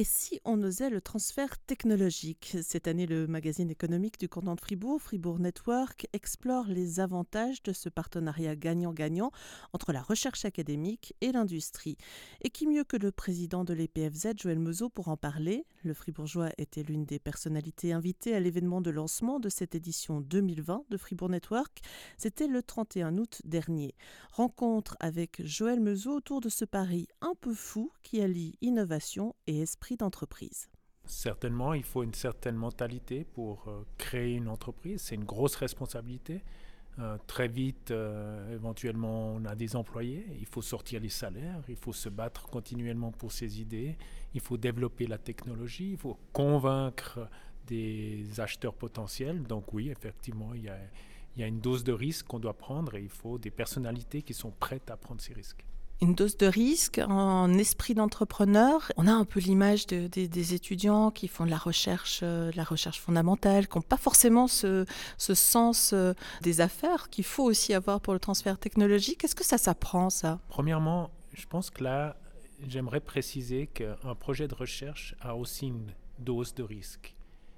Et si on osait le transfert technologique? Cette année, le magazine économique du canton de Fribourg, Fribourg Network, explore les avantages de ce partenariat gagnant-gagnant entre la recherche académique et l'industrie. Et qui mieux que le président de l'EPFZ, Joël Meuseau, pour en parler? Le Fribourgeois était l'une des personnalités invitées à l'événement de lancement de cette édition 2020 de Fribourg Network. C'était le 31 août dernier. Rencontre avec Joël Meuseau autour de ce pari un peu fou qui allie innovation et esprit d'entreprise Certainement, il faut une certaine mentalité pour euh, créer une entreprise. C'est une grosse responsabilité. Euh, très vite, euh, éventuellement, on a des employés. Il faut sortir les salaires. Il faut se battre continuellement pour ses idées. Il faut développer la technologie. Il faut convaincre des acheteurs potentiels. Donc oui, effectivement, il y a, il y a une dose de risque qu'on doit prendre et il faut des personnalités qui sont prêtes à prendre ces risques une dose de risque, un esprit d'entrepreneur. On a un peu l'image des étudiants qui font de la recherche, euh, la recherche fondamentale, qui n'ont pas forcément ce, sens euh, des affaires qu'il faut aussi avoir pour le transfert technologique. Est-ce que ça s'apprend, ça? Premièrement, je pense que là, j'aimerais préciser qu'un projet de recherche a aussi une dose de risque,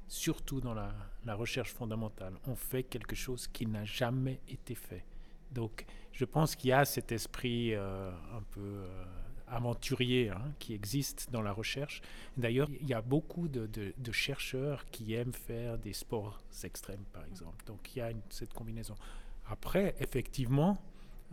surtout dans la recherche fondamentale. On fait quelque chose qui n'a jamais été fait. Donc, je pense qu'il y a cet esprit euh, un peu euh, aventurier hein, qui existe dans la recherche. D'ailleurs, il y a beaucoup de, chercheurs qui aiment faire des sports extrêmes, par exemple. Donc, il y a cette combinaison. Après, effectivement,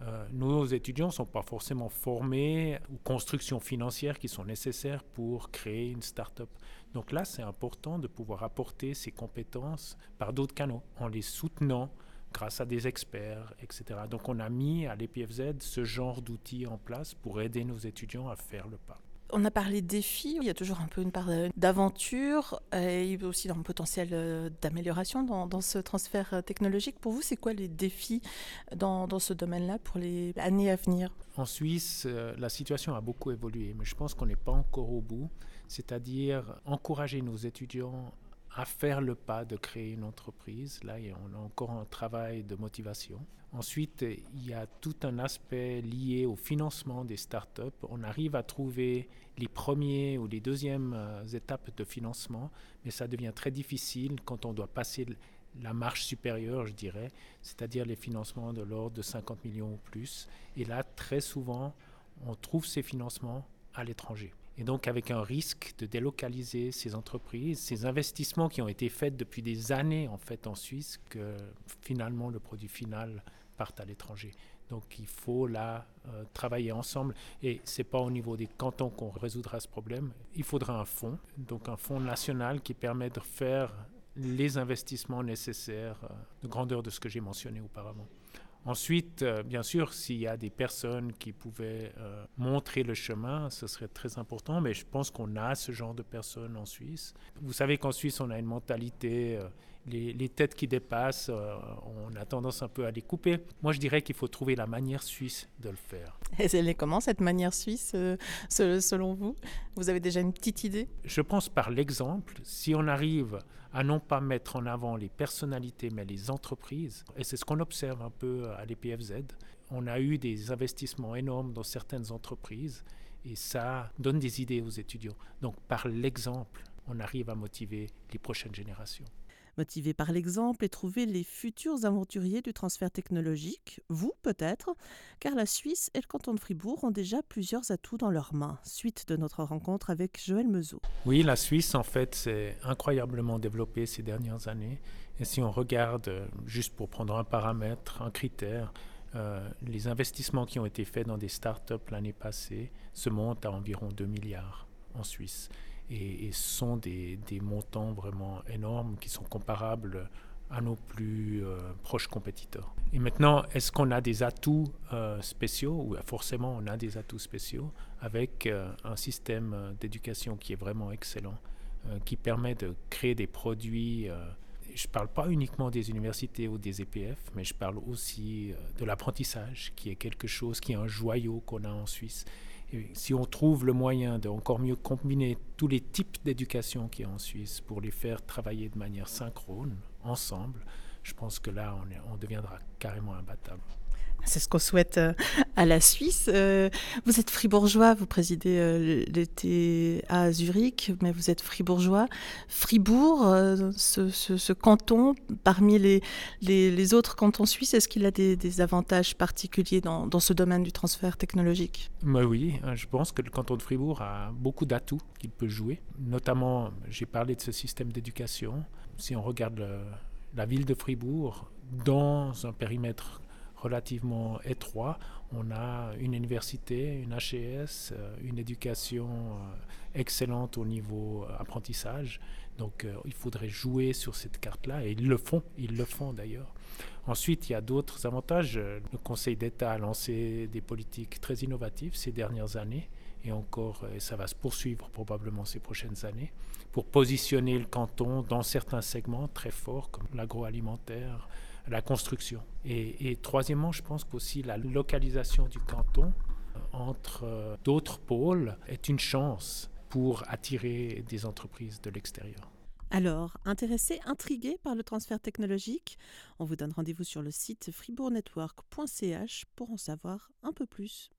euh, nos étudiants ne sont pas forcément formés aux constructions financières qui sont nécessaires pour créer une start-up. Donc là, c'est important de pouvoir apporter ces compétences par d'autres canaux, en les soutenant grâce à des experts, etc. Donc on a mis à l'EPFZ ce genre d'outils en place pour aider nos étudiants à faire le pas. On a parlé de défis, il y a toujours un peu une part d'aventure et aussi un potentiel euh, d'amélioration dans, ce transfert euh, technologique. Pour vous, c'est quoi les défis dans, dans ce domaine-là pour les années à venir? En Suisse, euh, la situation a beaucoup évolué, mais je pense qu'on n'est pas encore au bout. C'est-à-dire encourager nos étudiants à faire le pas de créer une entreprise. Là, on a encore un travail de motivation. Ensuite, il y a tout un aspect lié au financement des startups. On arrive à trouver les premiers ou les deuxièmes euh, étapes de financement, mais ça devient très difficile quand on doit passer la marche supérieure, je dirais, c'est-à-dire les financements de l'ordre de 50 millions ou plus. Et là, très souvent, on trouve ces financements à l'étranger et donc avec un risque de délocaliser ces entreprises, ces investissements qui ont été faits depuis des années en fait en Suisse, que finalement le produit final parte à l'étranger. Donc il faut là euh, travailler ensemble et c'est pas au niveau des cantons qu'on résoudra ce problème. Il faudra un fonds, donc un fonds national qui permet de faire les investissements nécessaires euh, de grandeur de ce que j'ai mentionné auparavant. Ensuite, euh, bien sûr, s'il y a des personnes qui pouvaient euh, montrer le chemin, ce serait très important, mais je pense qu'on a ce genre de personnes en Suisse. Vous savez qu'en Suisse, on a une mentalité, euh, les, têtes qui dépassent, on a tendance un peu à les couper. Moi, je dirais qu'il faut trouver la manière suisse de le faire. Et elle est comment, cette manière suisse, selon vous? Vous avez déjà une petite idée? Je pense par l'exemple. Si on arrive à non pas mettre en avant les personnalités, mais les entreprises. Et c'est ce qu'on observe un peu à l'EPFZ. On a eu des investissements énormes dans certaines entreprises et ça donne des idées aux étudiants. Donc par l'exemple, on arrive à motiver les prochaines générations motivé par l'exemple et trouver les futurs aventuriers du transfert technologique, vous peut-être, car la Suisse et le canton de Fribourg ont déjà plusieurs atouts dans leurs mains, suite de notre rencontre avec Joël Meuseau. Oui, la Suisse, en fait, s'est incroyablement développée ces dernières années. Et si on regarde, euh, juste pour prendre un paramètre, un critère, euh, les investissements qui ont été faits dans des startups l'année passée se montent à environ 2 milliards en Suisse et, sont des, montants vraiment énormes qui sont comparables à nos plus euh, proches compétiteurs. Et maintenant, est-ce qu'on a des atouts euh, spéciaux Oui, forcément, on a des atouts spéciaux avec euh, un système d'éducation qui est vraiment excellent, qui permet de créer des produits. je ne parle pas uniquement des universités ou des EPF, mais je parle aussi de l'apprentissage, qui est quelque chose, qui est un joyau qu'on a en Suisse si on trouve le moyen de encore mieux combiner tous les types d'éducation qu'il y a en Suisse pour les faire travailler de manière synchrone, ensemble, je pense que là, on, on deviendra carrément imbattable. C'est ce qu'on souhaite euh, à la Suisse. Euh, vous êtes fribourgeois, vous présidez euh, l'été à Zurich, mais vous êtes fribourgeois. Fribourg, ce, canton, parmi les, autres cantons suisses, est-ce qu'il a des, avantages particuliers dans, dans, ce domaine du transfert technologique? Oui, je pense que le canton de Fribourg a beaucoup d'atouts qu'il peut jouer. Notamment, j'ai parlé de ce système d'éducation. Si on regarde la ville de Fribourg, dans un périmètre relativement étroit. On a une université, une HES, euh, une éducation euh, excellente au niveau euh, apprentissage. Donc il faudrait jouer sur cette carte-là et ils le font, ils le font d'ailleurs. Ensuite, il y a d'autres avantages. Le Conseil d'État a lancé des politiques très innovatives ces dernières années et encore, et ça va se poursuivre probablement ces prochaines années, pour positionner le canton dans certains segments très forts comme l'agroalimentaire, la construction. Et, troisièmement, je pense qu'aussi la localisation du canton euh, entre euh, d'autres pôles est une chance pour attirer des entreprises de l'extérieur. Alors, intéressé, intrigué par le transfert technologique On vous donne rendez-vous sur le site fribourgnetwork.ch pour en savoir un peu plus.